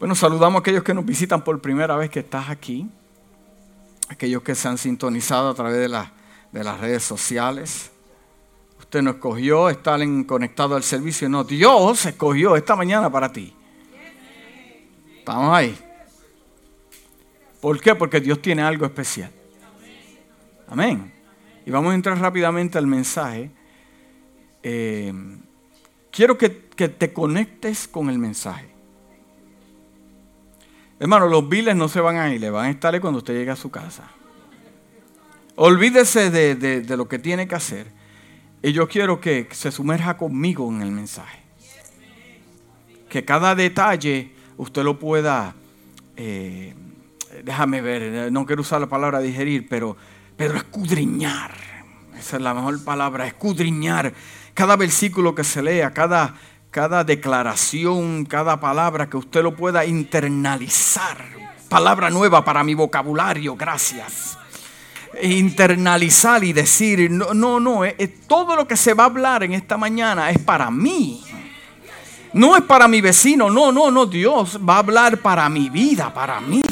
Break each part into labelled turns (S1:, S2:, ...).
S1: Bueno, saludamos a aquellos que nos visitan por primera vez que estás aquí, aquellos que se han sintonizado a través de, de las redes sociales. Usted nos escogió estar conectado al servicio. No, Dios escogió esta mañana para ti. Estamos ahí. ¿Por qué? Porque Dios tiene algo especial. Amén. Y vamos a entrar rápidamente al mensaje. Eh, quiero que, que te conectes con el mensaje. Hermano, los biles no se van a ir, le van a estar cuando usted llegue a su casa. Olvídese de, lo que tiene que hacer. Y yo quiero que se sumerja conmigo en el mensaje. Que cada detalle usted lo pueda, eh, déjame ver, no quiero usar la palabra digerir, pero, pero escudriñar. Esa es la mejor palabra, escudriñar. Cada versículo que se lea, cada, cada declaración, cada palabra, que usted lo pueda internalizar. Palabra nueva para mi vocabulario, gracias. Internalizar y decir, no, no, no, eh, eh, todo lo que se va a hablar en esta mañana es para mí. No es para mi vecino, no, no, no, Dios va a hablar para mi vida, para mí.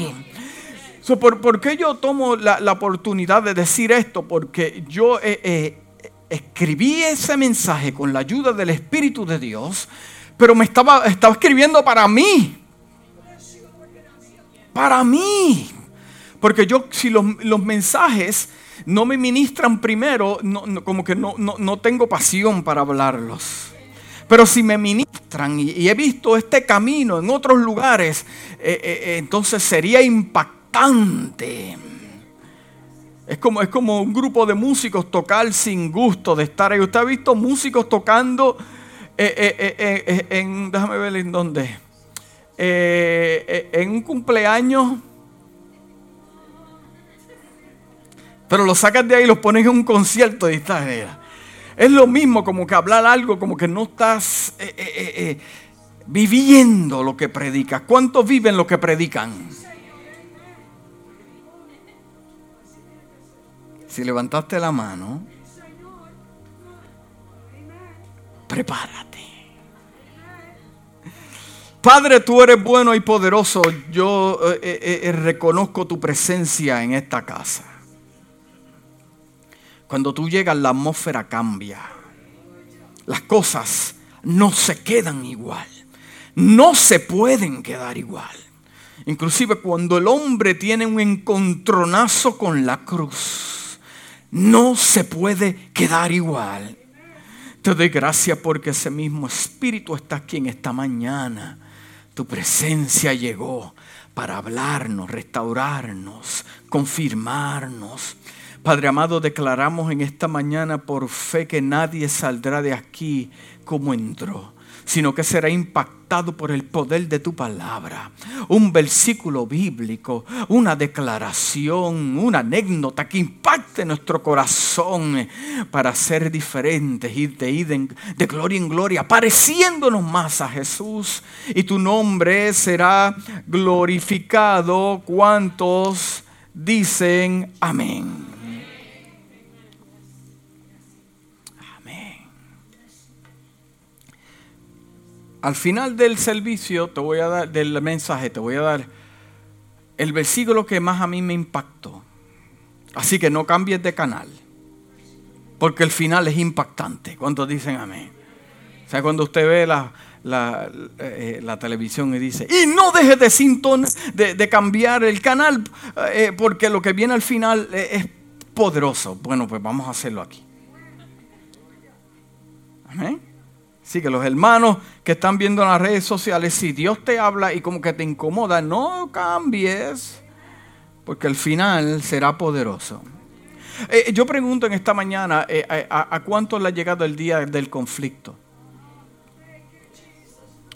S1: ¿por, qué yo tomo la, oportunidad de decir esto? Porque yo eh, escribí ese mensaje con la ayuda del Espíritu de Dios, pero me estaba, estaba escribiendo para mí. Para mí. Porque yo, si los, mensajes no me ministran primero, como que no, no, tengo pasión para hablarlos. Pero si me ministran y, he visto este camino en otros lugares, eh, eh, eh, entonces sería impactante es como, es como un grupo de músicos tocar sin gusto de estar ahí. ¿Usted ha visto músicos tocando eh, eh, eh, en, déjame ver en dónde, en un cumpleaños? Pero los sacas de ahí y los pones en un concierto y estás Es lo mismo como que hablar algo como que no estás viviendo lo que predicas. ¿Cuántos viven lo que predican? Si levantaste la mano, prepárate. Padre, tú eres bueno y poderoso. Yo eh, eh, eh, reconozco tu presencia en esta casa. Cuando tú llegas, la atmósfera cambia. Las cosas no se quedan igual. No se pueden quedar igual. Inclusive cuando el hombre tiene un encontronazo con la cruz no se puede quedar igual. Te doy gracias porque ese mismo Espíritu está aquí en esta mañana. Tu presencia llegó para hablarnos, restaurarnos, confirmarnos. Padre amado, declaramos en esta mañana por fe que nadie saldrá de aquí como entró sino que será impactado por el poder de tu palabra. Un versículo bíblico, una declaración, una anécdota que impacte nuestro corazón para ser diferentes, ir de, de gloria en gloria, pareciéndonos más a Jesús. Y tu nombre será glorificado. ¿Cuántos dicen amén? Al final del servicio, te voy a dar, del mensaje, te voy a dar el versículo que más a mí me impactó. Así que no cambies de canal, porque el final es impactante. ¿Cuántos dicen amén? O sea, cuando usted ve la, la, eh, televisión y dice, y no dejes de, sinton, de, cambiar el canal, eh, porque lo que viene al final eh, es poderoso. Bueno, pues vamos a hacerlo aquí. Amén. Así que los hermanos que están viendo en las redes sociales, si Dios te habla y como que te incomoda, no cambies, porque el final será poderoso. Eh, yo pregunto en esta mañana, eh, a, a, cuántos le ha llegado el día del conflicto?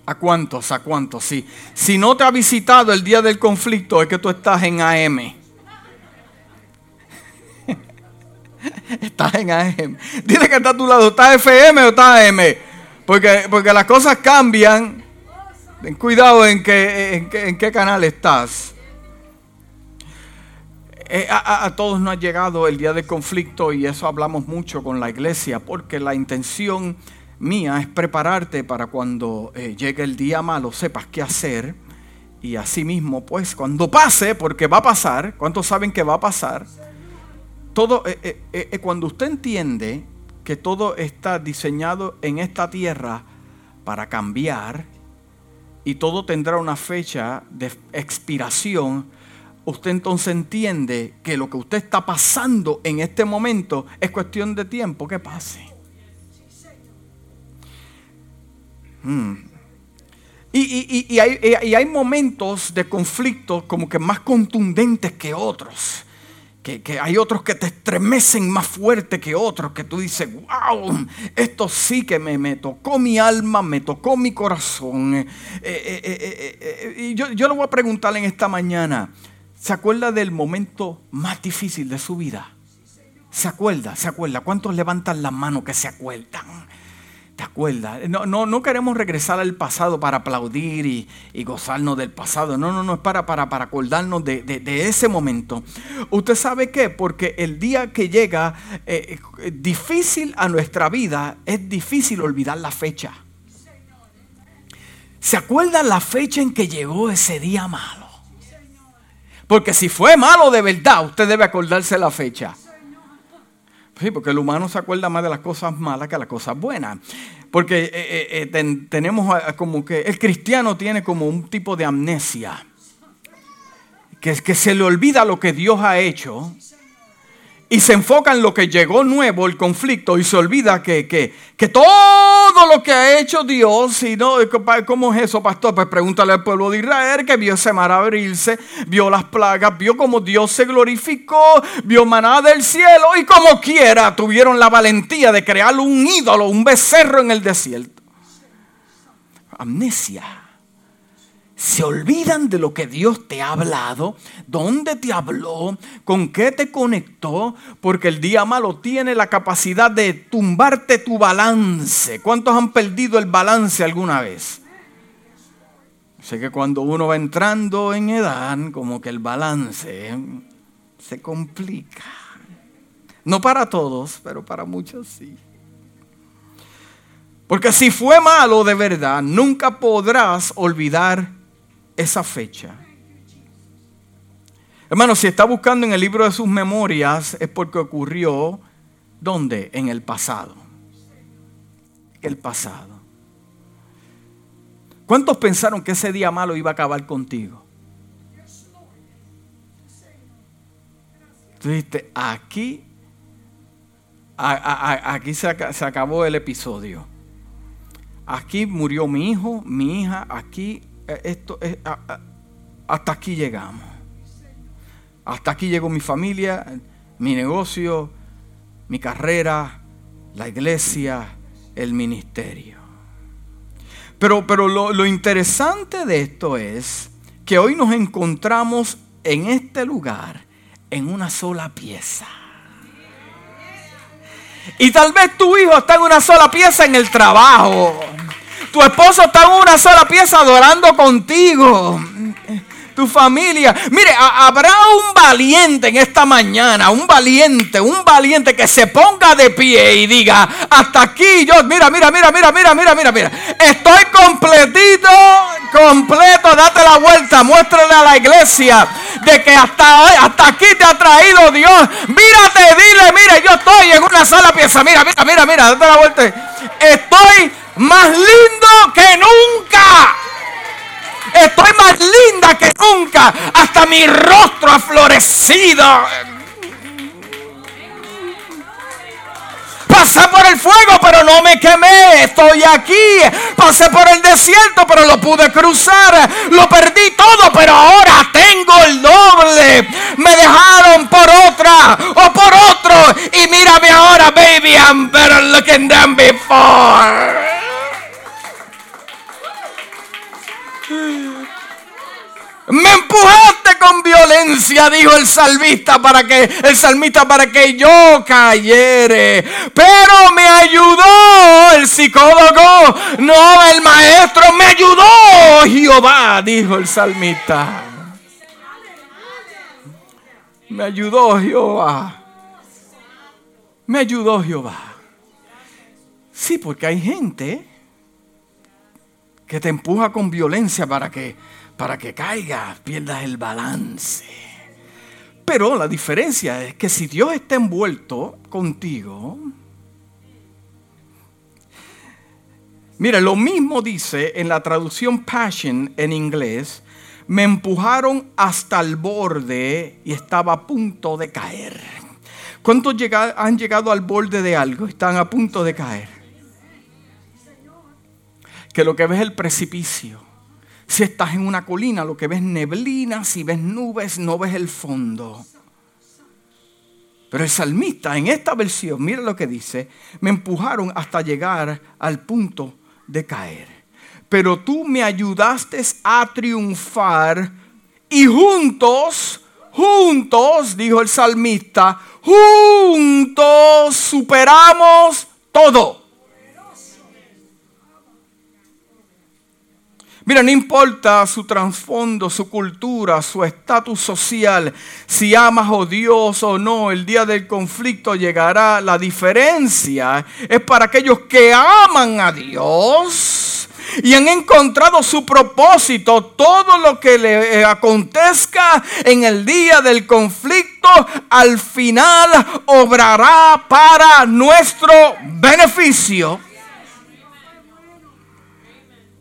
S1: ¿A cuántos? ¿A cuántos? Sí. Si no te ha visitado el día del conflicto, es que tú estás en AM. estás en AM. Dile que está a tu lado, ¿estás FM o estás AM? Porque, porque las cosas cambian. Ten cuidado en, que, en, qué canal estás. Eh, a, todos nos ha llegado el día del conflicto y eso hablamos mucho con la iglesia porque la intención mía es prepararte para cuando eh, llegue el día malo sepas qué hacer Y así mismo, pues, cuando pase, porque va a pasar, ¿cuántos saben que va a pasar? Todo, eh, cuando usted entiende que todo está diseñado en esta tierra para cambiar y todo tendrá una fecha de expiración, usted entonces entiende que lo que usted está pasando en este momento es cuestión de tiempo que pase. Hmm. Y, hay, momentos de conflicto como que más contundentes que otros. Que, hay otros que te estremecen más fuerte que otros, que tú dices, wow, esto sí que me, me tocó mi alma, me tocó mi corazón. Eh, eh, eh, y yo, yo le voy a preguntarle en esta mañana, ¿Se acuerda del momento más difícil de su vida? ¿Se acuerda? ¿Se acuerda? ¿Cuántos levantan la mano que se acuerdan? ¿Te acuerdas? No, no, no queremos regresar al pasado para aplaudir y, gozarnos del pasado. No, no, no, es para, para, para acordarnos de, ese momento. ¿Usted sabe qué? Porque el día que llega eh, eh, difícil a nuestra vida, es difícil olvidar la fecha. ¿Se acuerda la fecha en que llegó ese día malo? Porque si fue malo de verdad, usted debe acordarse la fecha. Sí, porque el humano se acuerda más de las cosas malas que las cosas buenas. Porque eh, eh, eh, tenemos como que el cristiano tiene como un tipo de amnesia. Que se le olvida lo que Dios ha hecho y se enfoca en lo que llegó nuevo, el conflicto, y se olvida que, que, todo lo que ha hecho Dios, y no, ¿cómo es eso, pastor? Pues pregúntale al pueblo de Israel que vio ese mar abrirse, vio las plagas, vio cómo Dios se glorificó, vio maná del cielo, y como quiera tuvieron la valentía de crear un ídolo, un becerro en el desierto. Amnesia se olvidan de lo que Dios te ha hablado, dónde te habló, con qué te conectó, porque el día malo tiene la capacidad de tumbarte tu balance. ¿Cuántos han perdido el balance alguna vez? Sé que cuando uno va entrando en edad, como que el balance se complica. No para todos, pero para muchos sí. Porque si fue malo de verdad, nunca podrás olvidar esa fecha. Hermano, si está buscando en el libro de sus memorias es porque ocurrió, ¿dónde? En el pasado. El pasado. ¿Cuántos pensaron que ese día malo iba a acabar contigo? Tú dijiste, aquí, aquí se acabó el episodio. Aquí murió mi hijo, mi hija, aquí esto es, hasta aquí llegamos. Hasta aquí llegó mi familia, mi negocio, mi carrera, la iglesia, el ministerio. Pero, pero lo, lo interesante de esto es que hoy nos encontramos en este lugar en una sola pieza. Y tal vez tu hijo está en una sola pieza en el trabajo. Tu esposo está en una sola pieza adorando contigo. Tu familia. Mire, habrá un valiente en esta mañana, un valiente, un valiente que se ponga de pie y diga, hasta aquí yo, mira, mira, mira, mira, mira, mira, mira, mira. Estoy completito, completo, date la vuelta, muéstrale a la iglesia de que hasta, hasta aquí te ha traído Dios. Mírate, dile, mire, yo estoy en una sola pieza. Mira, mira, mira, mira, date la vuelta. Estoy más lindo que nunca. Estoy más linda que nunca. Hasta mi rostro ha florecido. Pasé por el fuego, pero no me quemé. Estoy aquí. Pasé por el desierto, pero lo pude cruzar. Lo perdí todo, pero ahora tengo el doble. Me dejaron por otra o por otro. Y mírame ahora, baby. I'm better looking than before. Me empujaste con violencia, dijo el salmista para que el salmista para que yo cayere. Pero me ayudó el psicólogo, no el maestro, me ayudó Jehová, dijo el salmista. Me ayudó Jehová. Me ayudó Jehová. Sí, porque hay gente que te empuja con violencia para que para que caigas, pierdas el balance. Pero la diferencia es que si Dios está envuelto contigo, mira, lo mismo dice en la traducción Passion en inglés, me empujaron hasta el borde y estaba a punto de caer. ¿Cuántos han llegado al borde de algo? Están a punto de caer. Que lo que ves es el precipicio. Si estás en una colina, lo que ves neblina, si ves nubes, no ves el fondo. Pero el salmista en esta versión, mira lo que dice, me empujaron hasta llegar al punto de caer. Pero tú me ayudaste a triunfar y juntos, juntos, dijo el salmista, juntos superamos todo. Mira, no importa su trasfondo, su cultura, su estatus social, si amas a Dios o no, el día del conflicto llegará. La diferencia es para aquellos que aman a Dios y han encontrado su propósito. Todo lo que le eh, acontezca en el día del conflicto, al final obrará para nuestro beneficio.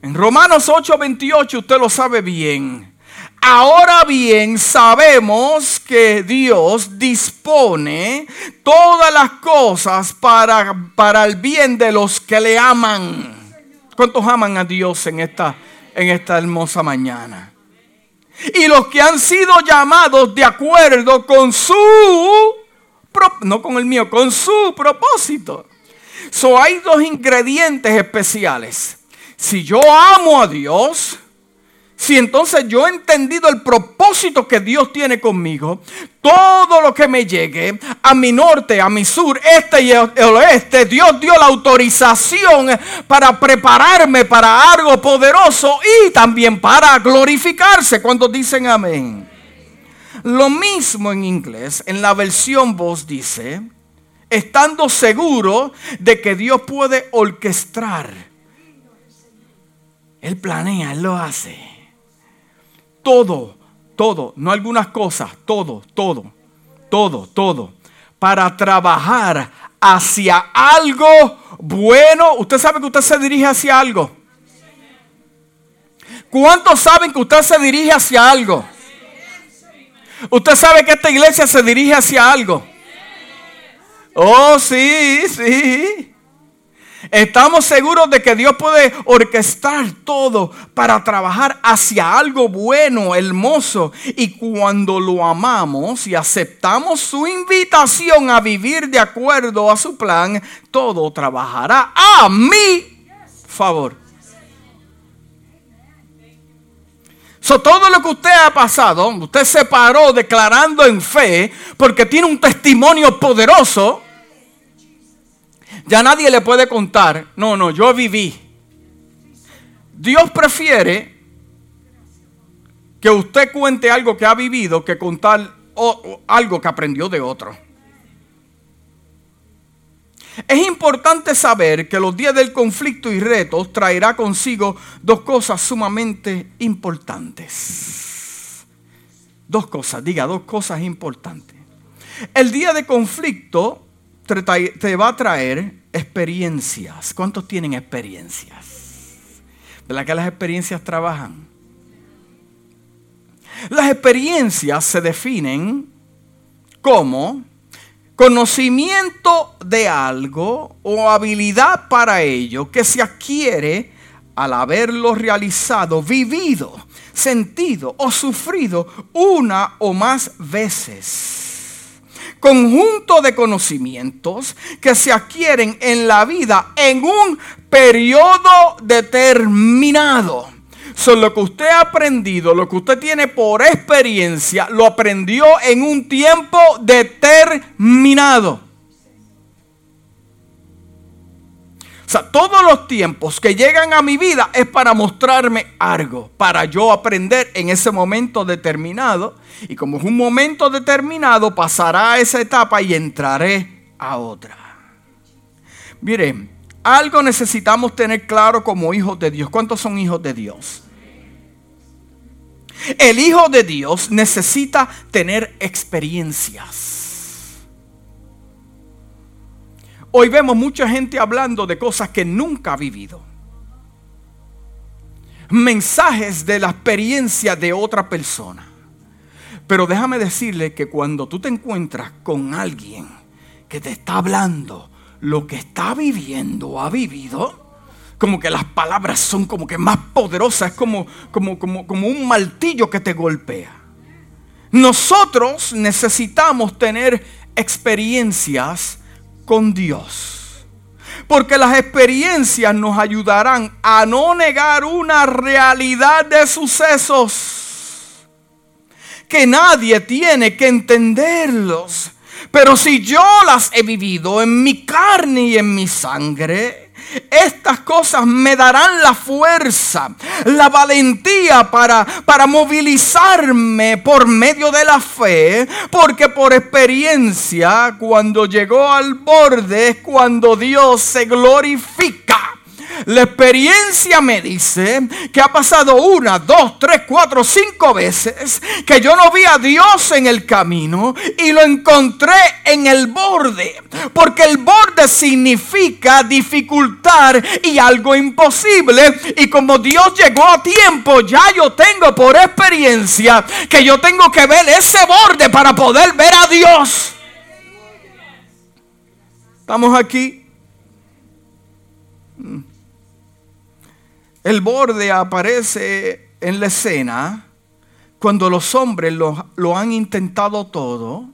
S1: En Romanos 8:28 usted lo sabe bien. Ahora bien, sabemos que Dios dispone todas las cosas para, para el bien de los que le aman. ¿Cuántos aman a Dios en esta, en esta hermosa mañana? Y los que han sido llamados de acuerdo con su, no con el mío, con su propósito. So hay dos ingredientes especiales si yo amo a Dios, si entonces yo he entendido el propósito que Dios tiene conmigo, todo lo que me llegue a mi norte, a mi sur, este y el oeste, Dios dio la autorización para prepararme para algo poderoso y también para glorificarse cuando dicen amén. Lo mismo en inglés, en la versión voz dice, estando seguro de que Dios puede orquestar él planea, Él lo hace. Todo, todo, no algunas cosas, todo, todo, todo, todo. Para trabajar hacia algo bueno. Usted sabe que usted se dirige hacia algo. ¿Cuántos saben que usted se dirige hacia algo? Usted sabe que esta iglesia se dirige hacia algo. Oh, sí, sí. Estamos seguros de que Dios puede orquestar todo para trabajar hacia algo bueno, hermoso. Y cuando lo amamos y aceptamos su invitación a vivir de acuerdo a su plan, todo trabajará a mi favor. So, todo lo que usted ha pasado, usted se paró declarando en fe porque tiene un testimonio poderoso ya nadie le puede contar, no, no, yo viví. Dios prefiere que usted cuente algo que ha vivido que contar algo que aprendió de otro. Es importante saber que los días del conflicto y retos traerá consigo dos cosas sumamente importantes. Dos cosas, diga, dos cosas importantes. El día de conflicto te va a traer experiencias. ¿Cuántos tienen experiencias? ¿Verdad que las experiencias trabajan? Las experiencias se definen como conocimiento de algo o habilidad para ello que se adquiere al haberlo realizado, vivido, sentido o sufrido una o más veces conjunto de conocimientos que se adquieren en la vida en un periodo determinado. Son lo que usted ha aprendido, lo que usted tiene por experiencia, lo aprendió en un tiempo determinado. Sea, todos los tiempos que llegan a mi vida es para mostrarme algo, para yo aprender en ese momento determinado. Y como es un momento determinado, pasará a esa etapa y entraré a otra. Miren, algo necesitamos tener claro como hijos de Dios. ¿Cuántos son hijos de Dios? El Hijo de Dios necesita tener experiencias. Hoy vemos mucha gente hablando de cosas que nunca ha vivido. Mensajes de la experiencia de otra persona. Pero déjame decirle que cuando tú te encuentras con alguien que te está hablando lo que está viviendo o ha vivido, como que las palabras son como que más poderosas, es como, como, como, como un martillo que te golpea. Nosotros necesitamos tener experiencias con Dios. Porque las experiencias nos ayudarán a no negar una realidad de sucesos que nadie tiene que entenderlos. Pero si yo las he vivido en mi carne y en mi sangre, estas cosas me darán la fuerza, la valentía para, para movilizarme por medio de la fe, porque por experiencia, cuando llegó al borde es cuando Dios se glorifica. La experiencia me dice que ha pasado una, dos, tres, cuatro, cinco veces que yo no vi a Dios en el camino y lo encontré en el borde. Porque el borde significa dificultar y algo imposible. Y como Dios llegó a tiempo, ya yo tengo por experiencia que yo tengo que ver ese borde para poder ver a Dios. Estamos aquí. El borde aparece en la escena cuando los hombres lo, lo, han intentado todo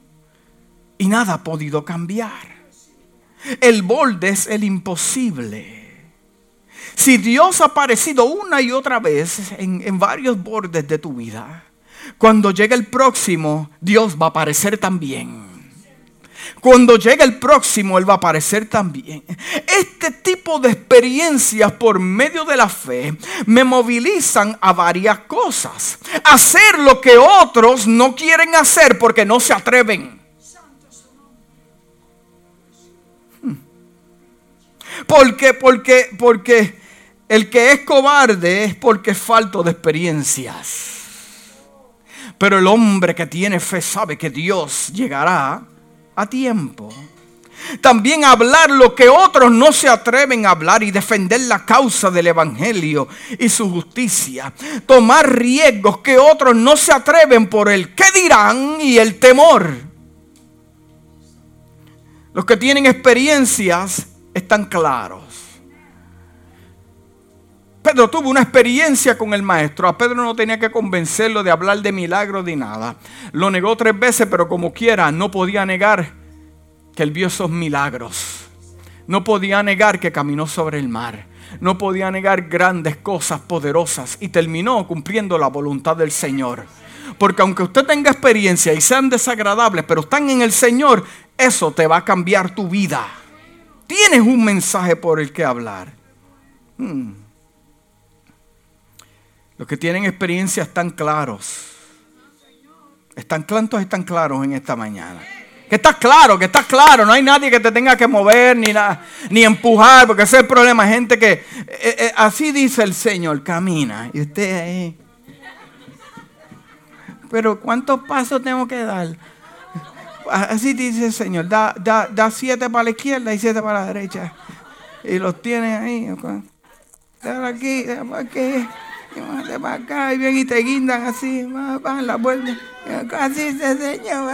S1: y nada ha podido cambiar. El borde es el imposible. Si Dios ha aparecido una y otra vez en, en varios bordes de tu vida, cuando llegue el próximo, Dios va a aparecer también. Cuando llegue el próximo, Él va a aparecer también. Este tipo de experiencias por medio de la fe me movilizan a varias cosas. Hacer lo que otros no quieren hacer porque no se atreven. Hmm. Porque, porque, porque el que es cobarde es porque es falto de experiencias. Pero el hombre que tiene fe sabe que Dios llegará a tiempo. También hablar lo que otros no se atreven a hablar y defender la causa del Evangelio y su justicia. Tomar riesgos que otros no se atreven por el qué dirán y el temor. Los que tienen experiencias están claros. Pedro tuvo una experiencia con el maestro. A Pedro no tenía que convencerlo de hablar de milagros ni nada. Lo negó tres veces, pero como quiera, no podía negar que él vio esos milagros. No podía negar que caminó sobre el mar. No podía negar grandes cosas poderosas y terminó cumpliendo la voluntad del Señor. Porque aunque usted tenga experiencia y sean desagradables, pero están en el Señor, eso te va a cambiar tu vida. Tienes un mensaje por el que hablar. Hmm. Los que tienen experiencia están claros. Están claros, están claros en esta mañana. Que estás claro, que estás claro. No hay nadie que te tenga que mover ni, nada, ni empujar, porque ese es el problema. Gente que, eh, eh, así dice el Señor, camina. Y usted ahí. Pero ¿cuántos pasos tengo que dar? Así dice el Señor. Da, da, da siete para la izquierda y siete para la derecha. Y los tiene ahí. Dale aquí, dale aquí para acá y bien y te guindan así, van la puerta. Así se señor.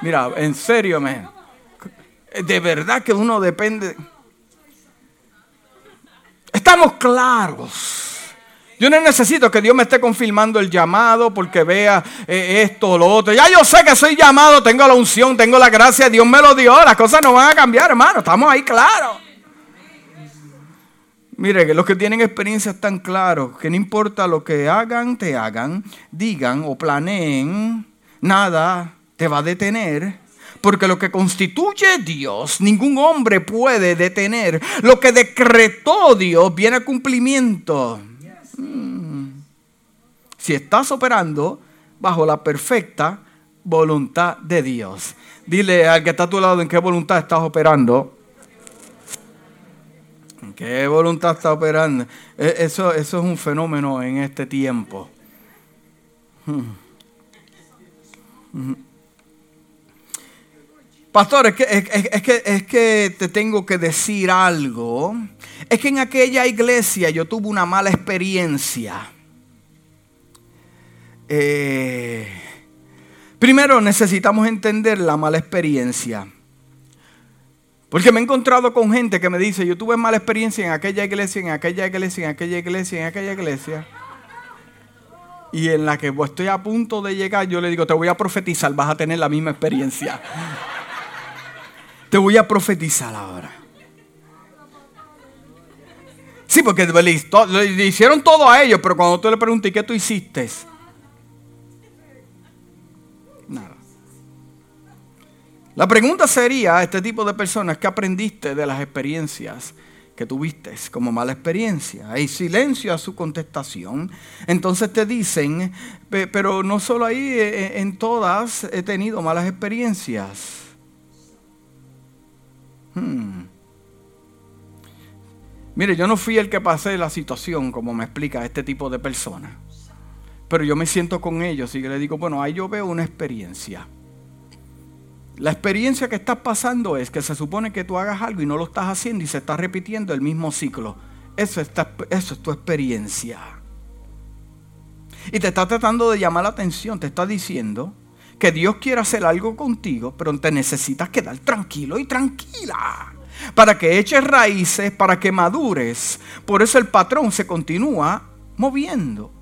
S1: Mira, en serio, man. De verdad que uno depende. Estamos claros. Yo no necesito que Dios me esté confirmando el llamado porque vea eh, esto o lo otro. Ya yo sé que soy llamado, tengo la unción, tengo la gracia, Dios me lo dio. Las cosas no van a cambiar, hermano. Estamos ahí claros. Mire, que los que tienen experiencia están claros, que no importa lo que hagan, te hagan, digan o planeen, nada te va a detener. Porque lo que constituye Dios, ningún hombre puede detener. Lo que decretó Dios viene a cumplimiento. Mm. Si estás operando bajo la perfecta voluntad de Dios. Dile al que está a tu lado en qué voluntad estás operando. ¿Qué voluntad está operando? E, eso, eso es un fenómeno en este tiempo. Hmm. Hmm. Pastor, es que, es, que, es que te tengo que decir algo. Es que en aquella iglesia yo tuve una mala experiencia. Eh, primero necesitamos entender la mala experiencia. Porque me he encontrado con gente que me dice, yo tuve mala experiencia en aquella iglesia, en aquella iglesia, en aquella iglesia, en aquella iglesia. Y en la que estoy a punto de llegar, yo le digo, te voy a profetizar, vas a tener la misma experiencia. Te voy a profetizar ahora. Sí, porque le, hicieron todo a ellos, pero cuando tú le preguntas, ¿qué tú hiciste? La pregunta sería a este tipo de personas, ¿qué aprendiste de las experiencias que tuviste como mala experiencia? Hay silencio a su contestación. Entonces te dicen, pero no solo ahí, eh, eh, en todas he tenido malas experiencias. Hmm. Mire, yo no fui el que pasé la situación, como me explica este tipo de personas. Pero yo me siento con ellos y le digo, bueno, ahí yo veo una experiencia. La experiencia que estás pasando es que se supone que tú hagas algo y no lo estás haciendo y se está repitiendo el mismo ciclo. Eso, es tu experiencia. Y te está tratando de llamar la atención, te está diciendo que Dios quiere hacer algo contigo, pero te necesitas quedar tranquilo y tranquila para que eches raíces, para que madures. Por eso el patrón se continúa moviendo.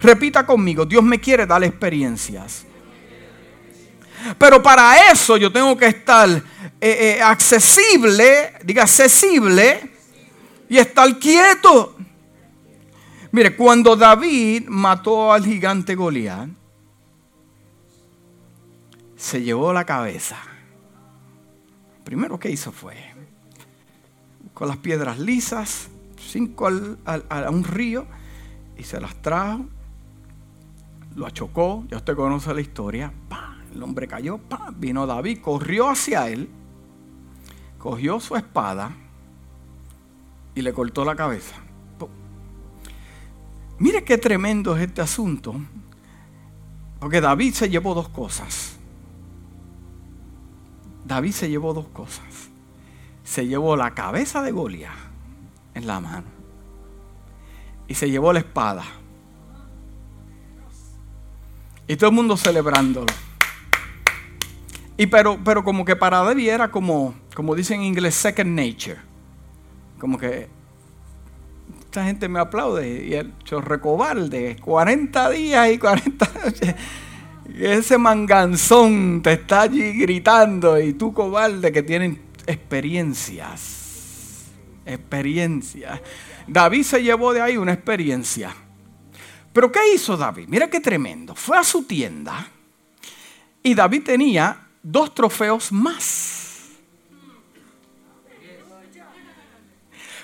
S1: Repita conmigo, Dios me quiere dar experiencias. Pero para eso yo tengo que estar eh, eh, accesible, diga accesible, y estar quieto. Mire, cuando David mató al gigante Goliat, se llevó la cabeza. Primero que hizo fue, con las piedras lisas, cinco a un río, y se las trajo, lo achocó, ya usted conoce la historia, el hombre cayó, vino David, corrió hacia él, cogió su espada y le cortó la cabeza. Mire qué tremendo es este asunto, porque David se llevó dos cosas. David se llevó dos cosas. Se llevó la cabeza de Goliat en la mano y se llevó la espada. Y todo el mundo celebrándolo. Y pero, pero como que para David era como, como dicen en inglés, second nature. Como que esta gente me aplaude. Y el chorrecobalde, 40 días y 40 noches. Ese manganzón te está allí gritando y tú cobarde que tienen experiencias. Experiencias. David se llevó de ahí una experiencia. Pero ¿qué hizo David? Mira qué tremendo. Fue a su tienda y David tenía dos trofeos más.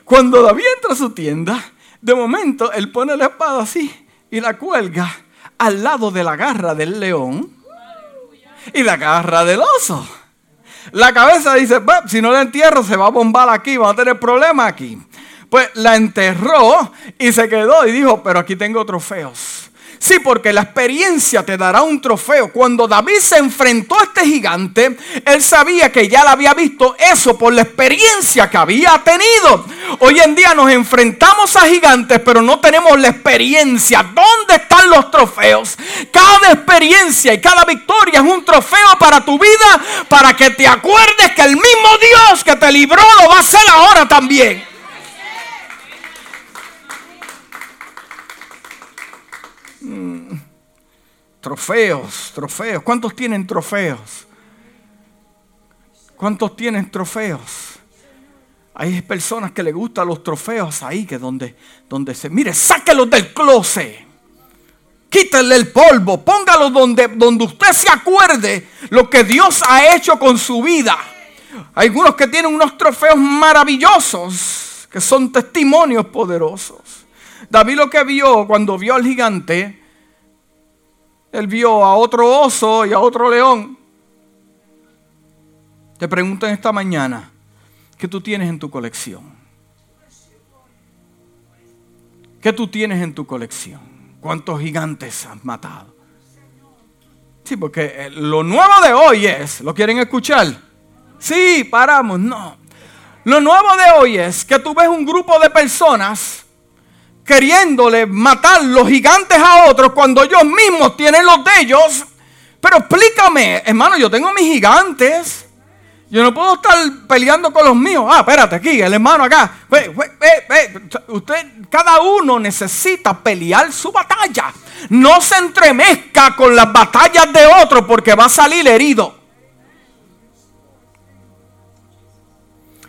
S1: Cuando David entra a su tienda, de momento él pone la espada así y la cuelga al lado de la garra del león y la garra del oso. La cabeza dice, si no la entierro se va a bombar aquí, va a tener problemas aquí. Pues la enterró y se quedó y dijo, pero aquí tengo trofeos. Sí, porque la experiencia te dará un trofeo. Cuando David se enfrentó a este gigante, él sabía que ya la había visto eso por la experiencia que había tenido. Hoy en día nos enfrentamos a gigantes, pero no tenemos la experiencia. ¿Dónde están los trofeos? Cada experiencia y cada victoria es un trofeo para tu vida, para que te acuerdes que el mismo Dios que te libró lo va a hacer ahora también. Trofeos, trofeos. ¿Cuántos tienen trofeos? ¿Cuántos tienen trofeos? Hay personas que le gustan los trofeos ahí, que donde, donde se... Mire, sáquelos del closet. Quítale el polvo, póngalo donde, donde usted se acuerde lo que Dios ha hecho con su vida. Hay algunos que tienen unos trofeos maravillosos, que son testimonios poderosos. David lo que vio cuando vio al gigante él vio a otro oso y a otro león. Te pregunto en esta mañana, ¿qué tú tienes en tu colección? ¿Qué tú tienes en tu colección? ¿Cuántos gigantes has matado? Sí, porque eh, lo nuevo de hoy es, ¿lo quieren escuchar? Sí, paramos, no. Lo nuevo de hoy es que tú ves un grupo de personas queriéndole matar los gigantes a otros cuando ellos mismos tienen los de ellos. Pero explícame, hermano, yo tengo mis gigantes. Yo no puedo estar peleando con los míos. Ah, espérate, aquí, el hermano acá. Usted, cada uno necesita pelear su batalla. No se entremezca con las batallas de otro porque va a salir herido.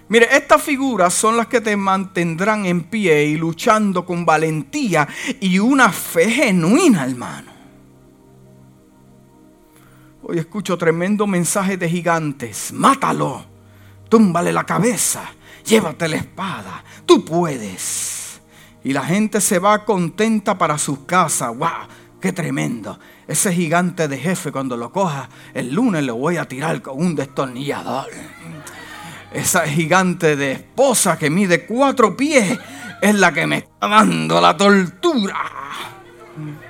S1: Mire, estas figuras son las que te mantendrán en pie y luchando con valentía y una fe genuina, hermano. Hoy escucho tremendo mensaje de gigantes. Mátalo, túmbale la cabeza, llévate la espada, tú puedes. Y la gente se va contenta para sus casas. ¡Wow! ¡Qué tremendo! Ese gigante de jefe, cuando lo coja el lunes, lo voy a tirar con un destornillador esa gigante de esposa que mide cuatro pies es la que me está dando la tortura.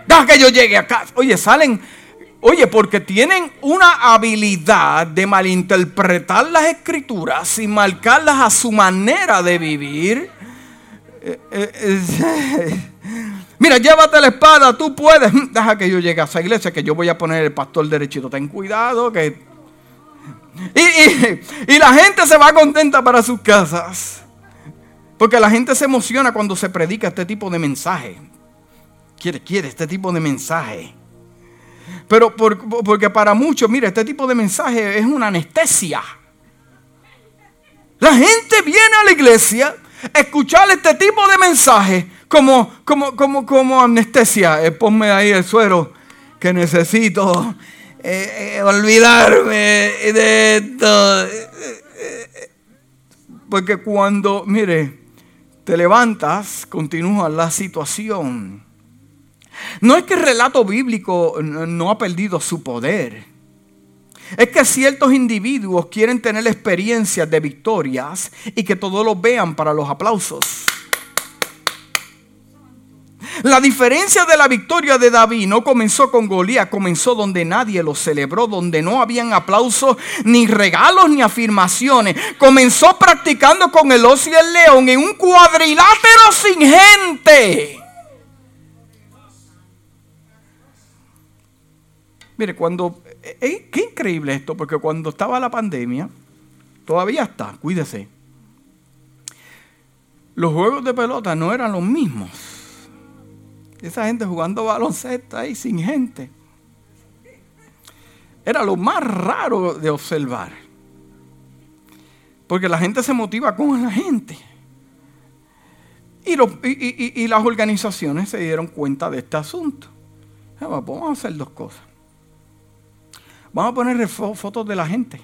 S1: Deja que yo llegue acá. Oye, salen, oye, porque tienen una habilidad de malinterpretar las escrituras y marcarlas a su manera de vivir. Eh, eh, mira, llévate la espada, tú puedes. Deja que yo llegue a esa iglesia, que yo voy a poner el pastor derechito. Ten cuidado, que y, la gente se va contenta para sus casas. Porque la gente se emociona cuando se predica este tipo de mensaje. Quiere, quiere este tipo de mensaje. Pero porque para muchos, mire, este tipo de mensaje es una anestesia. La gente viene a la iglesia a escuchar este tipo de mensaje como, como, como, como anestesia. Eh, ponme ahí el suero que necesito eh, eh, olvidarme de esto. Porque cuando, mire, te levantas, continúa la situación. No es que el relato bíblico no ha perdido su poder. Es que ciertos individuos quieren tener experiencias de victorias y que todos lo vean para los aplausos. La diferencia de la victoria de David no comenzó con Goliat, comenzó donde nadie lo celebró, donde no habían aplausos, ni regalos, ni afirmaciones. Comenzó practicando con el oso y el león en un cuadrilátero sin gente. Mire, cuando... Eh, eh, qué increíble esto, porque cuando estaba la pandemia, todavía está, cuídese. Los juegos de pelota no eran los mismos. Esa gente jugando baloncesto ahí sin gente. Era lo más raro de observar. Porque la gente se motiva con la gente. Y, las organizaciones se dieron cuenta de este asunto. Ah, vamos a hacer dos cosas. Vamos a poner fotos de la gente.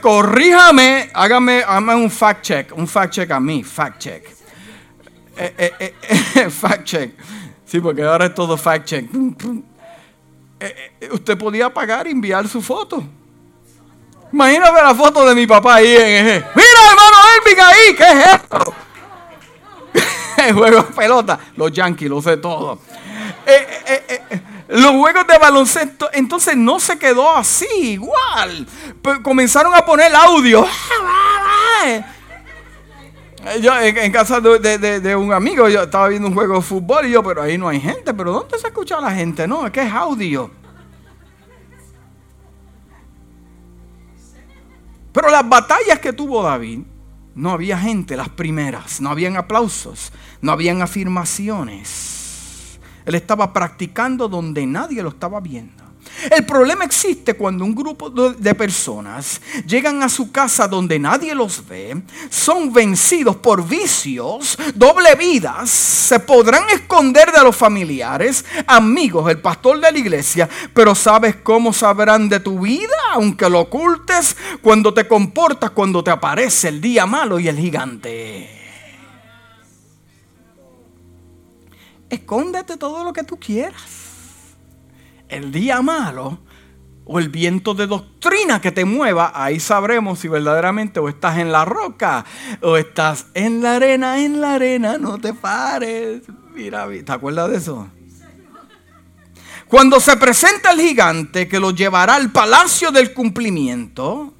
S1: Corríjame, hágame, un fact check, un fact check a mí, fact check. Eh, eh, eh, fact check. Sí, porque ahora es todo fact check. usted podía pagar y enviar su foto. Imagínate la foto de mi papá ahí en Mira, hermano Elvin ahí, ¿qué es esto? Juego pelota. Los Yankees, lo sé todo. Los juegos de baloncesto, entonces no se quedó así, igual. comenzaron a poner audio. Yo en, casa de, un amigo, yo estaba viendo un juego de fútbol y yo, pero ahí no hay gente. ¿Pero dónde se escucha la gente? No, es que es audio. Pero las batallas que tuvo David, no había gente, las primeras, no habían aplausos, no habían afirmaciones. Él estaba practicando donde nadie lo estaba viendo. El problema existe cuando un grupo de personas llegan a su casa donde nadie los ve, son vencidos por vicios, doble vidas, se podrán esconder de los familiares, amigos, el pastor de la iglesia, pero ¿sabes cómo sabrán de tu vida aunque lo ocultes? Cuando te comportas, cuando te aparece el día malo y el gigante. Escóndete todo lo que tú quieras. El día malo o el viento de doctrina que te mueva, ahí sabremos si verdaderamente o estás en la roca o estás en la arena, en la arena, no te pares. Mira, ¿te acuerdas de eso? Cuando se presenta el gigante que lo llevará al palacio del cumplimiento,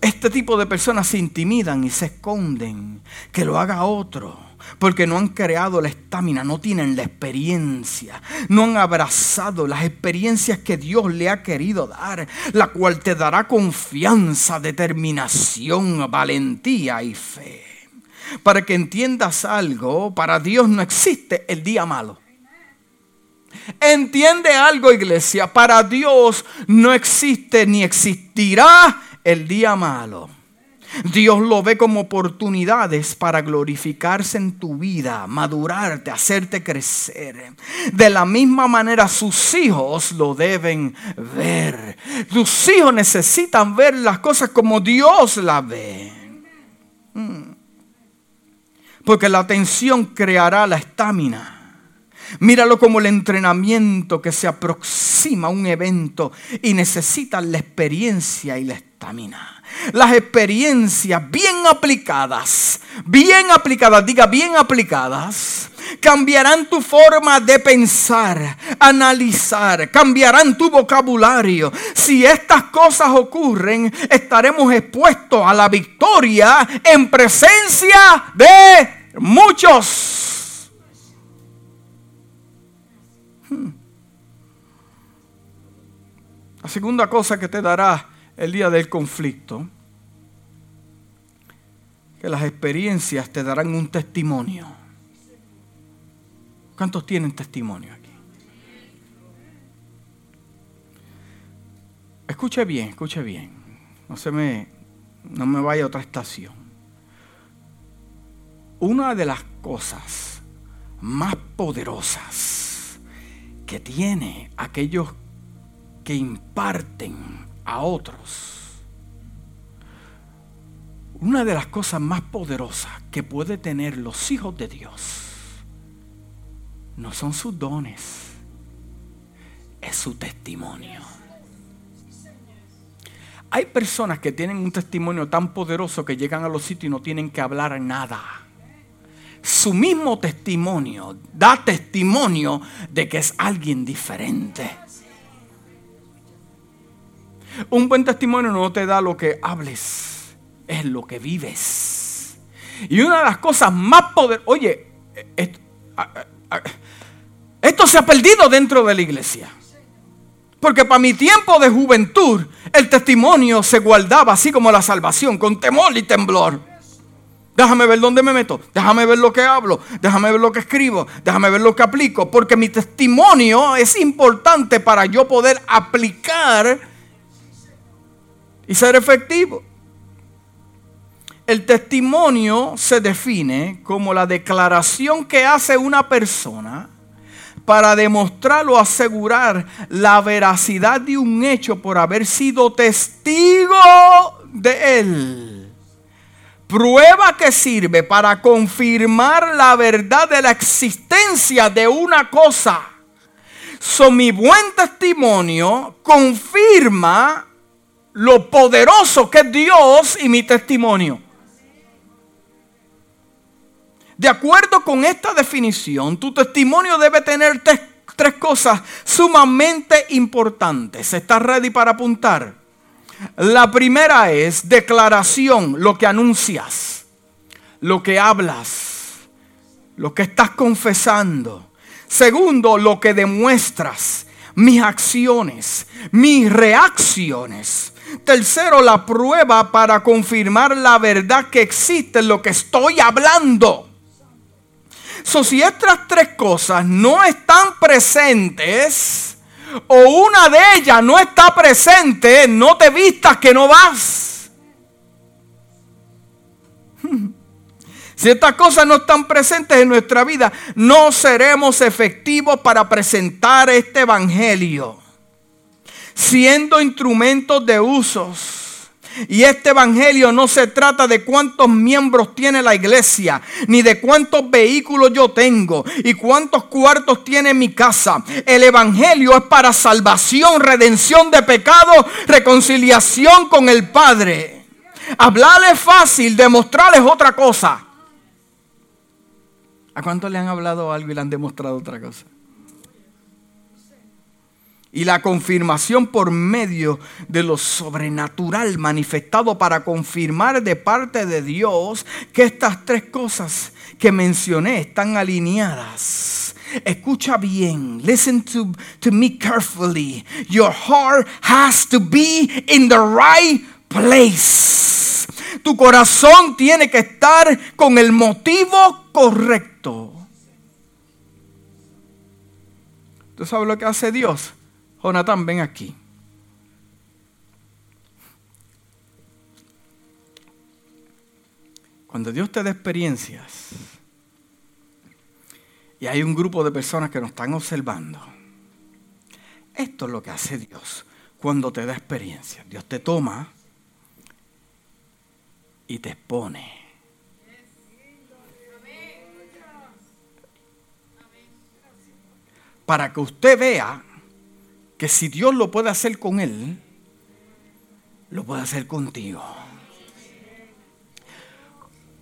S1: este tipo de personas se intimidan y se esconden, que lo haga otro porque no han creado la estamina, no tienen la experiencia, no han abrazado las experiencias que Dios le ha querido dar, la cual te dará confianza, determinación, valentía y fe. Para que entiendas algo, para Dios no existe el día malo. Entiende algo, iglesia, para Dios no existe ni existirá el día malo. Dios lo ve como oportunidades para glorificarse en tu vida, madurarte, hacerte crecer. De la misma manera sus hijos lo deben ver. Tus hijos necesitan ver las cosas como Dios las ve. Mm. Porque la atención creará la estamina. Míralo como el entrenamiento que se aproxima a un evento y necesita la experiencia y la estamina las experiencias bien aplicadas, bien aplicadas, diga bien aplicadas, cambiarán tu forma de pensar, analizar, cambiarán tu vocabulario. Si estas cosas ocurren, estaremos expuestos a la victoria en presencia de muchos. La segunda cosa que te dará el día del conflicto, que las experiencias te darán un testimonio. ¿Cuántos tienen testimonio aquí? Escuche bien, escuche bien. No se me, no me vaya a otra estación. Una de las cosas más poderosas que tiene aquellos que imparten a otros. Una de las cosas más poderosas que puede tener los hijos de Dios no son sus dones, es su testimonio. Hay personas que tienen un testimonio tan poderoso que llegan a los sitios y no tienen que hablar nada. Su mismo testimonio da testimonio de que es alguien diferente. Un buen testimonio no te da lo que hables, es lo que vives. Y una de las cosas más poderosas, oye, esto, se ha perdido dentro de la iglesia. Porque para mi tiempo de juventud, el testimonio se guardaba así como la salvación, con temor y temblor. Déjame ver dónde me meto, déjame ver lo que hablo, déjame ver lo que escribo, déjame ver lo que aplico, porque mi testimonio es importante para yo poder aplicar y ser efectivo. El testimonio se define como la declaración que hace una persona para demostrar o asegurar la veracidad de un hecho por haber sido testigo de él. Prueba que sirve para confirmar la verdad de la existencia de una cosa. Mi buen testimonio confirma lo poderoso que es Dios y mi testimonio. De acuerdo con esta definición, tu testimonio debe tener tres, cosas sumamente importantes. ¿Estás ready para apuntar? La primera es declaración, lo que anuncias, lo que hablas, lo que estás confesando. Segundo, lo que demuestras, mis acciones, mis reacciones. Tercero, la prueba para confirmar la verdad que existe en lo que estoy hablando. Si estas tres cosas no están presentes, o una de ellas no está presente, no te vistas que no vas. Si estas cosas no están presentes en nuestra vida, no seremos efectivos para presentar este evangelio siendo instrumentos de usos Y este evangelio no se trata de cuántos miembros tiene la iglesia, ni de cuántos vehículos yo tengo y cuántos cuartos tiene mi casa. El evangelio es para salvación, redención de pecado, reconciliación con el Padre. Hablarles fácil, demostrarles otra cosa. ¿A cuántos le han hablado algo y le han demostrado otra cosa? Y la confirmación por medio de lo sobrenatural manifestado para confirmar de parte de Dios que estas tres cosas que mencioné están alineadas. Escucha bien. Listen to, to me carefully. Your heart has to be in the right place. Tu corazón tiene que estar con el motivo correcto. ¿Tú sabes lo que hace Dios? Jonathan, ven aquí. Cuando Dios te da experiencias y hay un grupo de personas que nos están observando, esto es lo que hace Dios cuando te da experiencias. Dios te toma y te expone. Para que usted vea que si Dios lo puede hacer con él, lo puede hacer contigo.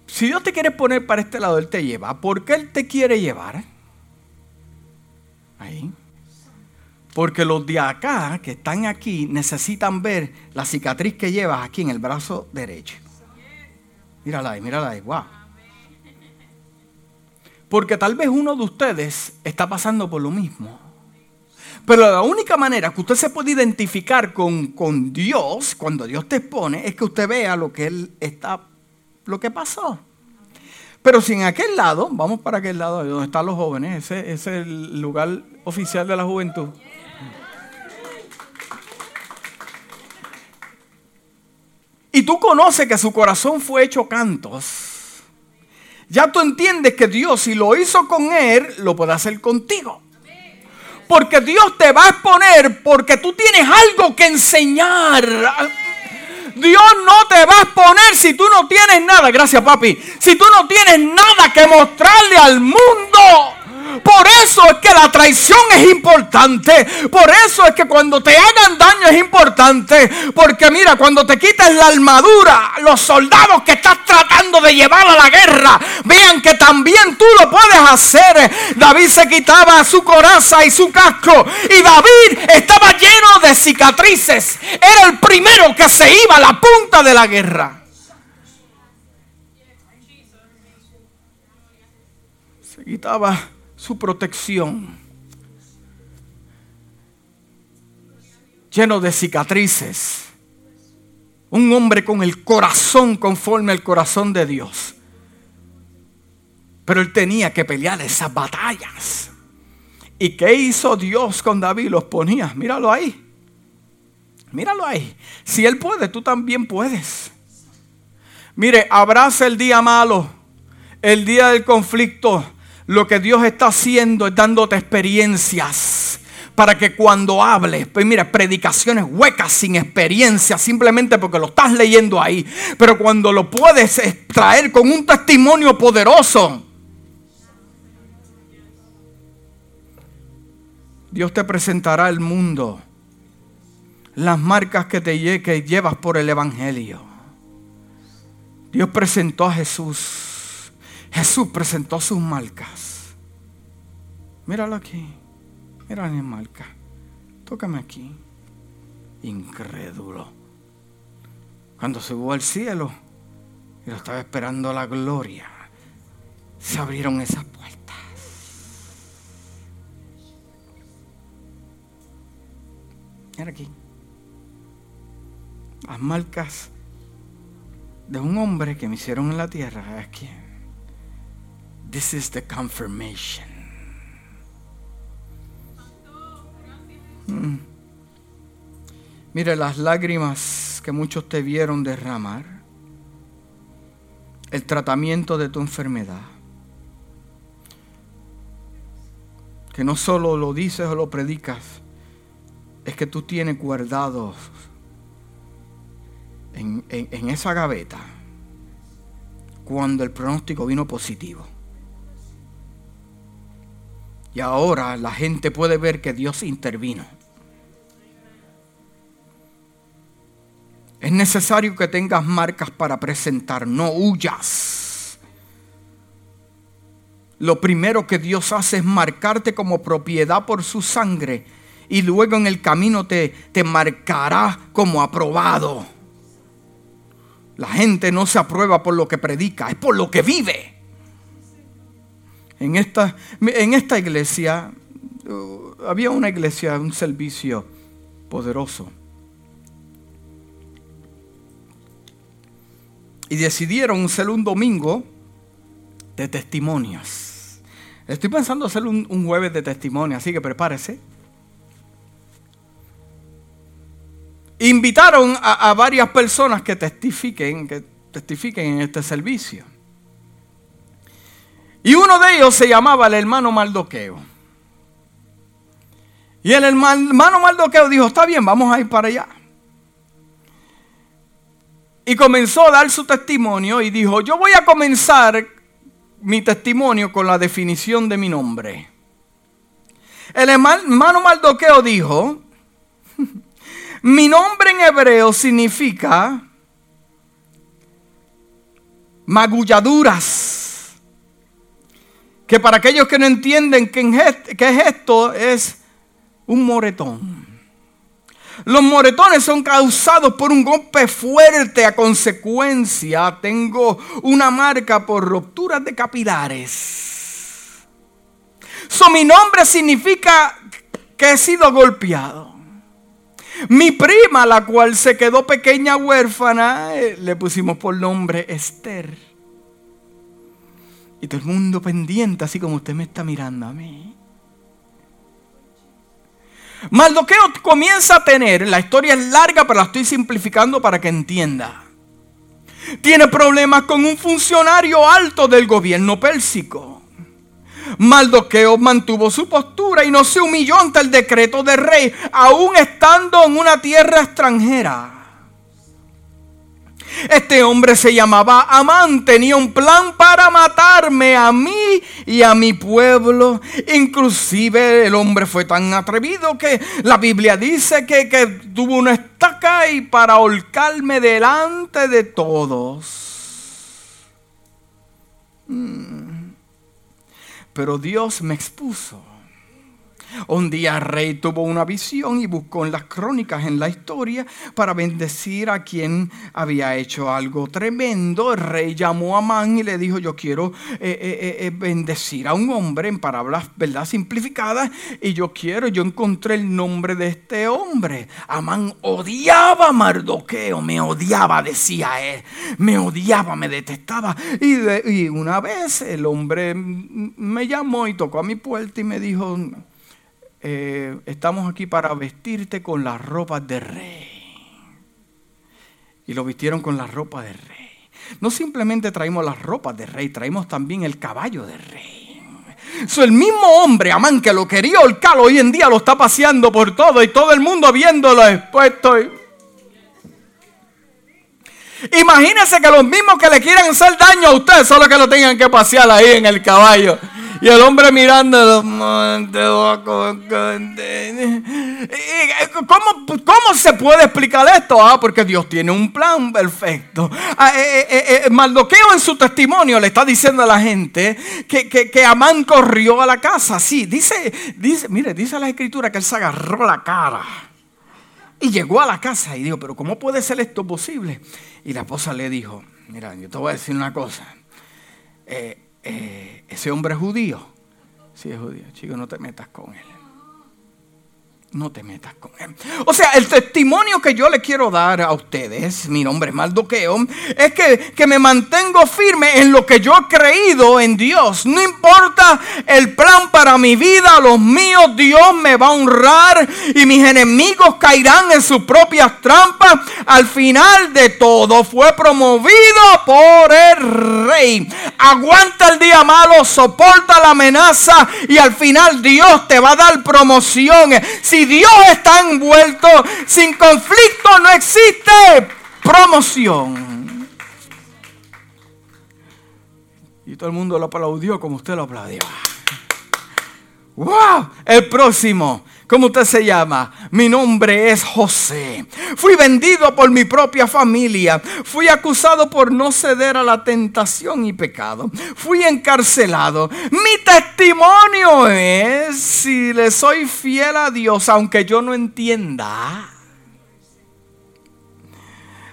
S1: Si Dios te quiere poner para este lado, Él te lleva. ¿Por qué Él te quiere llevar? Ahí. Porque los de acá, que están aquí, necesitan ver la cicatriz que llevas aquí en el brazo derecho. Mírala ahí, mírala ahí, wow. Porque tal vez uno de ustedes está pasando por lo mismo. Pero la única manera que usted se puede identificar con, con Dios, cuando Dios te expone, es que usted vea lo que Él está, lo que pasó. Pero si en aquel lado, vamos para aquel lado donde están los jóvenes, ese, es el lugar oficial de la juventud. Y tú conoces que su corazón fue hecho cantos. Ya tú entiendes que Dios, si lo hizo con él, lo puede hacer contigo. Porque Dios te va a exponer porque tú tienes algo que enseñar. Dios no te va a exponer si tú no tienes nada. Gracias, papi. Si tú no tienes nada que mostrarle al mundo. Por eso es que la traición es importante. Por eso es que cuando te hagan daño es importante. Porque mira, cuando te quites la armadura, los soldados que estás tratando de llevar a la guerra, vean que también tú lo puedes hacer. David se quitaba su coraza y su casco. Y David estaba lleno de cicatrices. Era el primero que se iba a la punta de la guerra. Se quitaba su protección. Lleno de cicatrices. Un hombre con el corazón conforme al corazón de Dios. Pero él tenía que pelear esas batallas. ¿Y qué hizo Dios con David? Los ponía. Míralo ahí. Míralo ahí. Si él puede, tú también puedes. Mire, abraza el día malo, el día del conflicto, lo que Dios está haciendo es dándote experiencias para que cuando hables, pues mira, predicaciones huecas sin experiencia, simplemente porque lo estás leyendo ahí, pero cuando lo puedes extraer con un testimonio poderoso, Dios te presentará al mundo las marcas que te que llevas por el Evangelio. Dios presentó a Jesús Jesús presentó sus marcas. Míralo aquí. Mira mi marca. Tócame aquí. Incrédulo. Cuando subió al cielo y lo estaba esperando la gloria, se abrieron esas puertas. Mira aquí. Las marcas de un hombre que me hicieron en la tierra. Aquí. This is the confirmation. Mm. Mire las lágrimas que muchos te vieron derramar, el tratamiento de tu enfermedad, que no solo lo dices o lo predicas, es que tú tienes guardados en, en esa gaveta cuando el pronóstico vino positivo. Y ahora la gente puede ver que Dios intervino. Es necesario que tengas marcas para presentar, no huyas. Lo primero que Dios hace es marcarte como propiedad por su sangre y luego en el camino te, te marcará como aprobado. La gente no se aprueba por lo que predica, es por lo que vive. En esta, en esta iglesia uh, había una iglesia, un servicio poderoso. Y decidieron hacer un domingo de testimonios. Estoy pensando hacer un, un jueves de testimonios, así que prepárese. Invitaron a, a varias personas que testifiquen, que testifiquen en este servicio. Y uno de ellos se llamaba el hermano Maldoqueo. Y el hermano Maldoqueo dijo, está bien, vamos a ir para allá. Y comenzó a dar su testimonio y dijo, yo voy a comenzar mi testimonio con la definición de mi nombre. El hermano Maldoqueo dijo, mi nombre en hebreo significa magulladuras que para aquellos que no entienden qué es esto, es un moretón. Los moretones son causados por un golpe fuerte a consecuencia. Tengo una marca por rupturas de capilares. So, mi nombre significa que he sido golpeado. Mi prima, la cual se quedó pequeña huérfana, eh, le pusimos por nombre Esther. Y todo el mundo pendiente, así como usted me está mirando a mí. Maldoqueo comienza a tener, la historia es larga, pero la estoy simplificando para que entienda. Tiene problemas con un funcionario alto del gobierno pérsico. Maldoqueo mantuvo su postura y no se humilló ante el decreto del rey, aún estando en una tierra extranjera. Este hombre se llamaba Amán, tenía un plan para matarme a mí y a mi pueblo. Inclusive el hombre fue tan atrevido que la Biblia dice que, tuvo una estaca y para ahorcarme delante de todos. Mm. Pero Dios me expuso. Un día el rey tuvo una visión y buscó en las crónicas, en la historia, para bendecir a quien había hecho algo tremendo. El rey llamó a Amán y le dijo, yo quiero eh, eh, eh, bendecir a un hombre en palabras, ¿verdad? Simplificadas. Y yo quiero, yo encontré el nombre de este hombre. Amán odiaba a Mardoqueo, me odiaba, decía él. Me odiaba, me detestaba. Y, y una vez el hombre me llamó y tocó a mi puerta y me dijo, eh, estamos aquí para vestirte con las ropas de rey. Y lo vistieron con la ropa de rey. No simplemente traímos las ropas de rey, traímos también el caballo de rey. So, el mismo hombre, Amán, que lo quería holcar, hoy en día lo está paseando por todo y todo el mundo viéndolo expuesto. Imagínense que los mismos que le quieran hacer daño a usted, solo que lo tengan que pasear ahí en el caballo. Y el hombre mirando, ¿Cómo, ¿Cómo se puede explicar esto? Ah, porque Dios tiene un plan perfecto. Ah, eh, eh, eh, Maldoqueo en su testimonio le está diciendo a la gente que, que, Amán corrió a la casa. Sí, dice, dice, mire, dice la escritura que él se agarró la cara. Y llegó a la casa y dijo, pero ¿cómo puede ser esto posible? Y la esposa le dijo, mira, yo te voy a decir una cosa. Eh, eh, ese hombre es judío. Sí es judío, chico, no te metas con él no te metas con él. O sea, el testimonio que yo le quiero dar a ustedes, mi nombre es Maldoqueo, es que, que, me mantengo firme en lo que yo he creído en Dios. No importa el plan para mi vida, los míos, Dios me va a honrar y mis enemigos caerán en sus propias trampas. Al final de todo fue promovido por el rey. Aguanta el día malo, soporta la amenaza y al final Dios te va a dar promoción. Si Dios está envuelto, sin conflicto no existe promoción. Y todo el mundo lo aplaudió como usted lo aplaudió. ¡Wow! El próximo. ¿Cómo usted se llama? Mi nombre es José. Fui vendido por mi propia familia. Fui acusado por no ceder a la tentación y pecado. Fui encarcelado. Mi testimonio es si le soy fiel a Dios, aunque yo no entienda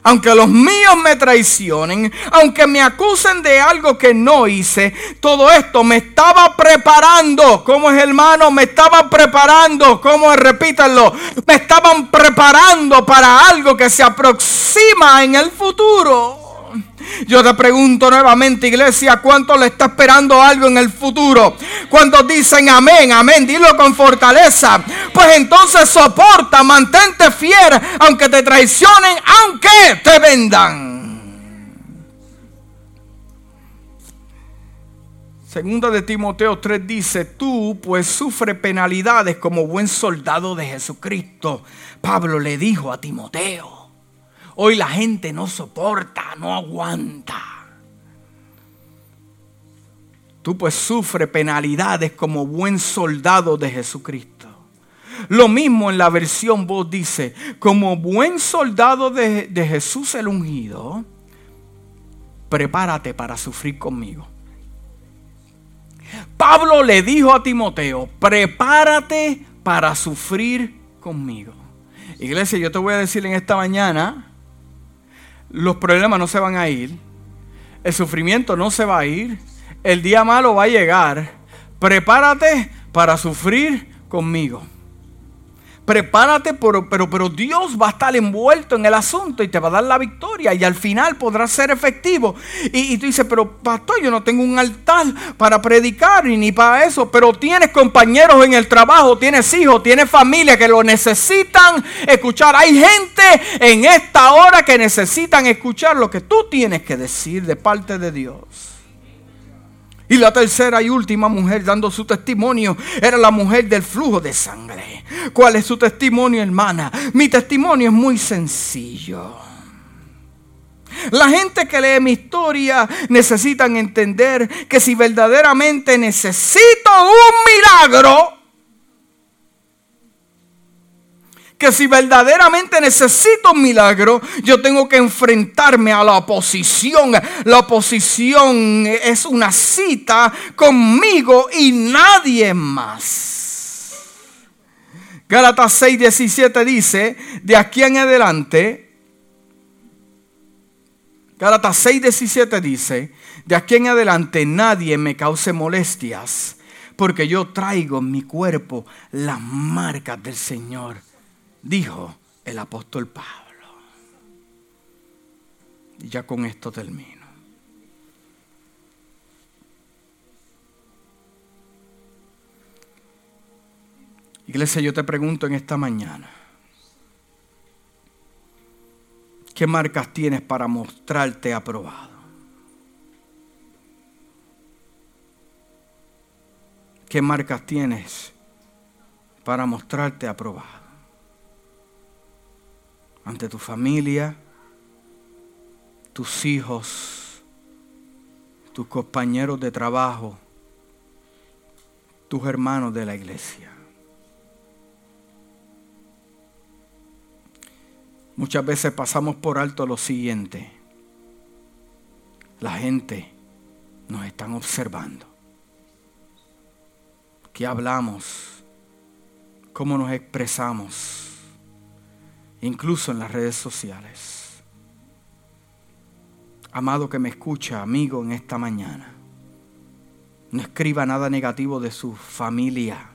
S1: aunque los míos me traicionen, aunque me acusen de algo que no hice, todo esto me estaba preparando. ¿Cómo es hermano? Me estaban preparando. ¿Cómo es? Repítanlo. Me estaban preparando para algo que se aproxima en el futuro. Yo te pregunto nuevamente, iglesia, ¿cuánto le está esperando algo en el futuro? Cuando dicen amén, amén, dilo con fortaleza. Pues entonces soporta, mantente fiel, aunque te traicionen, aunque te vendan. Segunda de Timoteo 3 dice, tú pues sufre penalidades como buen soldado de Jesucristo. Pablo le dijo a Timoteo. Hoy la gente no soporta, no aguanta. Tú pues sufre penalidades como buen soldado de Jesucristo. Lo mismo en la versión vos dice, como buen soldado de, de Jesús el ungido, prepárate para sufrir conmigo. Pablo le dijo a Timoteo, prepárate para sufrir conmigo. Iglesia, yo te voy a decir en esta mañana, los problemas no se van a ir, el sufrimiento no se va a ir, el día malo va a llegar. Prepárate para sufrir conmigo prepárate, pero, pero, pero Dios va a estar envuelto en el asunto y te va a dar la victoria y al final podrá ser efectivo. Y, y, tú dices, pero pastor, yo no tengo un altar para predicar ni para eso, pero tienes compañeros en el trabajo, tienes hijos, tienes familia que lo necesitan escuchar. Hay gente en esta hora que necesitan escuchar lo que tú tienes que decir de parte de Dios. Y la tercera y última mujer dando su testimonio era la mujer del flujo de sangre. ¿Cuál es su testimonio, hermana? Mi testimonio es muy sencillo. La gente que lee mi historia necesitan entender que si verdaderamente necesito un milagro, que si verdaderamente necesito un milagro, yo tengo que enfrentarme a la oposición. La oposición es una cita conmigo y nadie más. Gálatas 6:17 dice, de aquí en adelante, Gálatas 6:17 dice, de aquí en adelante nadie me cause molestias, porque yo traigo en mi cuerpo las marcas del Señor dijo el apóstol Pablo. Y ya con esto termino. Iglesia, yo te pregunto en esta mañana, ¿qué marcas tienes para mostrarte aprobado? ¿Qué marcas tienes para mostrarte aprobado? Ante tu familia, tus hijos, tus compañeros de trabajo, tus hermanos de la iglesia. Muchas veces pasamos por alto lo siguiente. La gente nos están observando. ¿Qué hablamos? ¿Cómo nos expresamos? Incluso en las redes sociales. Amado que me escucha, amigo, en esta mañana, no escriba nada negativo de su familia,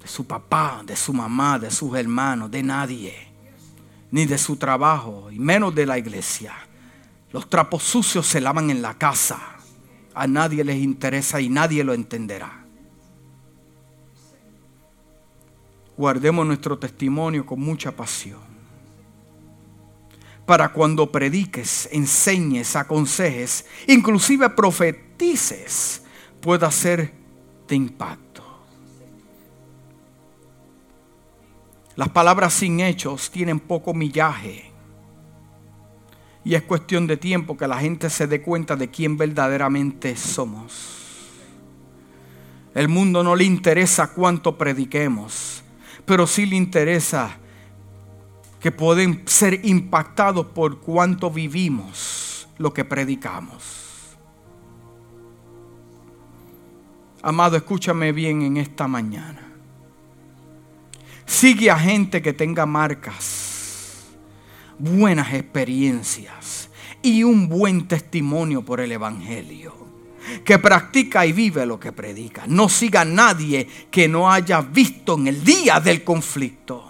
S1: de su papá, de su mamá, de sus hermanos, de nadie, ni de su trabajo, y menos de la iglesia. Los trapos sucios se lavan en la casa. A nadie les interesa y nadie lo entenderá. Guardemos nuestro testimonio con mucha pasión. Para cuando prediques, enseñes, aconsejes, inclusive profetices, pueda ser de impacto. Las palabras sin hechos tienen poco millaje. Y es cuestión de tiempo que la gente se dé cuenta de quién verdaderamente somos. El mundo no le interesa cuánto prediquemos, pero sí le interesa que pueden ser impactados por cuánto vivimos lo que predicamos. Amado, escúchame bien en esta mañana. Sigue a gente que tenga marcas, buenas experiencias y un buen testimonio por el Evangelio. Que practica y vive lo que predica. No siga nadie que no haya visto en el día del conflicto.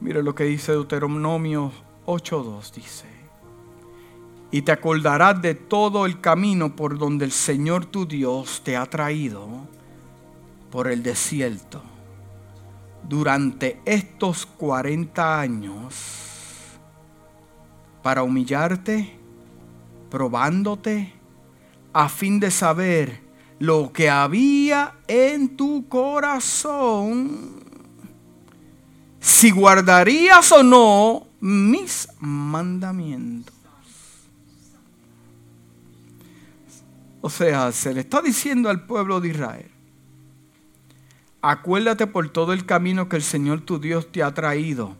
S1: Mire lo que dice Deuteronomio 8.2. Dice y te acordarás de todo el camino por donde el Señor tu Dios te ha traído por el desierto durante estos 40 años para humillarte, probándote, a fin de saber lo que había en tu corazón, si guardarías o no mis mandamientos. O sea, se le está diciendo al pueblo de Israel, acuérdate por todo el camino que el Señor tu Dios te ha traído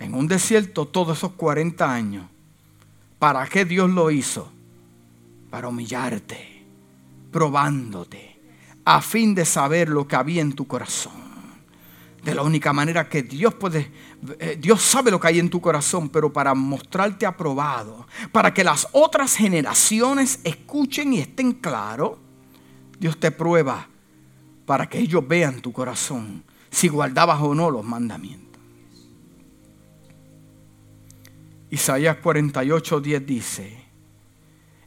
S1: en un desierto todos esos 40 años. ¿Para qué Dios lo hizo? Para humillarte, probándote, a fin de saber lo que había en tu corazón de la única manera que Dios puede, eh, Dios sabe lo que hay en tu corazón, pero para mostrarte aprobado, para que las otras generaciones escuchen y estén claros, Dios te prueba para que ellos vean tu corazón, si guardabas o no los mandamientos. Isaías 48, 10 dice,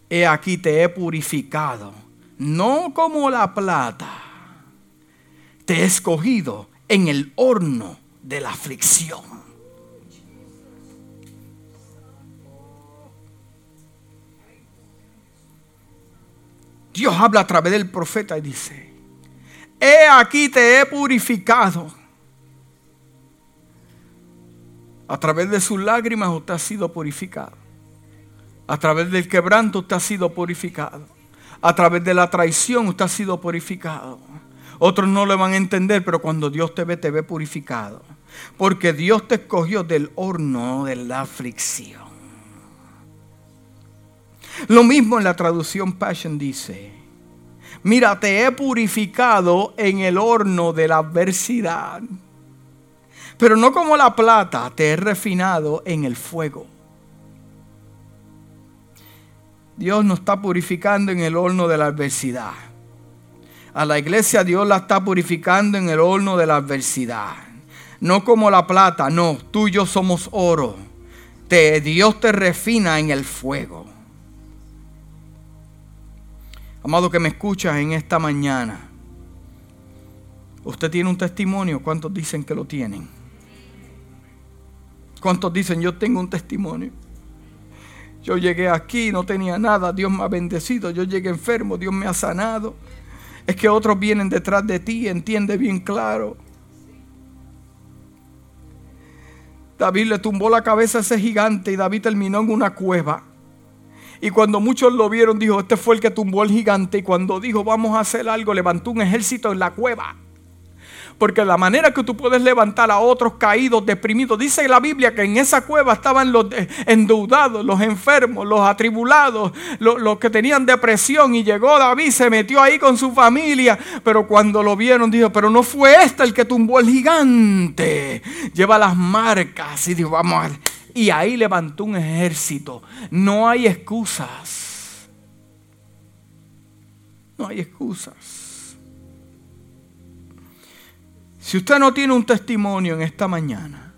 S1: He aquí te he purificado, no como la plata, te he escogido en el horno de la aflicción. Dios habla a través del profeta y dice, he aquí te he purificado. A través de sus lágrimas usted ha sido purificado. A través del quebranto usted ha sido purificado. A través de la traición usted ha sido purificado. Otros no le van a entender, pero cuando Dios te ve, te ve purificado. Porque Dios te escogió del horno de la aflicción. Lo mismo en la traducción Passion dice, mira, te he purificado en el horno de la adversidad. Pero no como la plata, te he refinado en el fuego. Dios nos está purificando en el horno de la adversidad. A la iglesia Dios la está purificando en el horno de la adversidad. No como la plata, no, tú y yo somos oro. Te, Dios te refina en el fuego. Amado que me escuchas en esta mañana. Usted tiene un testimonio. ¿Cuántos dicen que lo tienen? ¿Cuántos dicen yo tengo un testimonio? Yo llegué aquí, no tenía nada, Dios me ha bendecido. Yo llegué enfermo, Dios me ha sanado es que otros vienen detrás de ti, entiende bien claro. David le tumbó la cabeza a ese gigante y David terminó en una cueva. Y cuando muchos lo vieron, dijo, este fue el que tumbó al gigante. Y cuando dijo, vamos a hacer algo, levantó un ejército en la cueva. Porque la manera que tú puedes levantar a otros caídos, deprimidos, dice la Biblia que en esa cueva estaban los endeudados, los enfermos, los atribulados, los, que tenían depresión. Y llegó David, se metió ahí con su familia. Pero cuando lo vieron, dijo, pero no fue este el que tumbó el gigante. Lleva las marcas y dijo, vamos a... Y ahí levantó un ejército. No hay excusas. No hay excusas. Si usted no tiene un testimonio en esta mañana,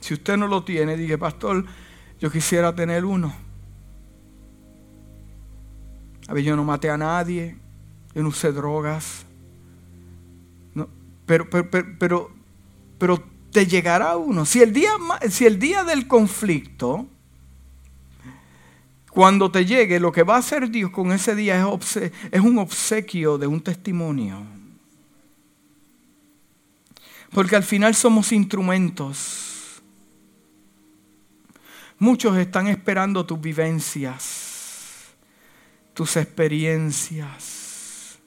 S1: si usted no lo tiene, dije, pastor, yo quisiera tener uno. A ver, yo no maté a nadie, yo no usé drogas. pero, pero, pero, pero, te llegará uno. Si el, día, si el día del conflicto, cuando te llegue, lo que va a hacer Dios con ese día es, es un obsequio de un testimonio Porque al final somos instrumentos. Muchos están esperando tus vivencias, tus experiencias.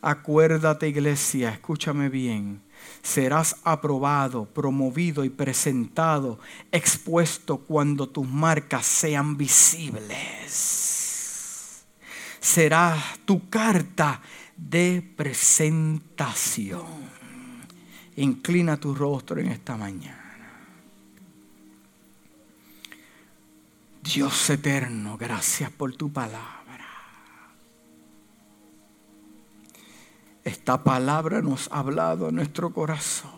S1: Acuérdate iglesia, escúchame bien serás aprobado, promovido y presentado, expuesto cuando tus marcas sean visibles. Será tu carta de presentación. Inclina tu rostro en esta mañana. Dios eterno, gracias por tu palabra. Esta palabra nos ha hablado a nuestro corazón.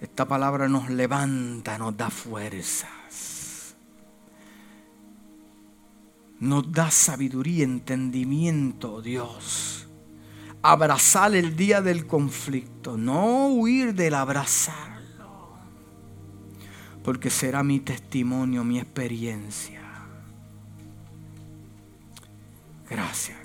S1: Esta palabra nos levanta, nos da fuerzas. Nos da sabiduría, entendimiento, Dios. Abrazar el día del conflicto, no huir del abrazarlo. Porque será mi testimonio, mi experiencia. Gracias.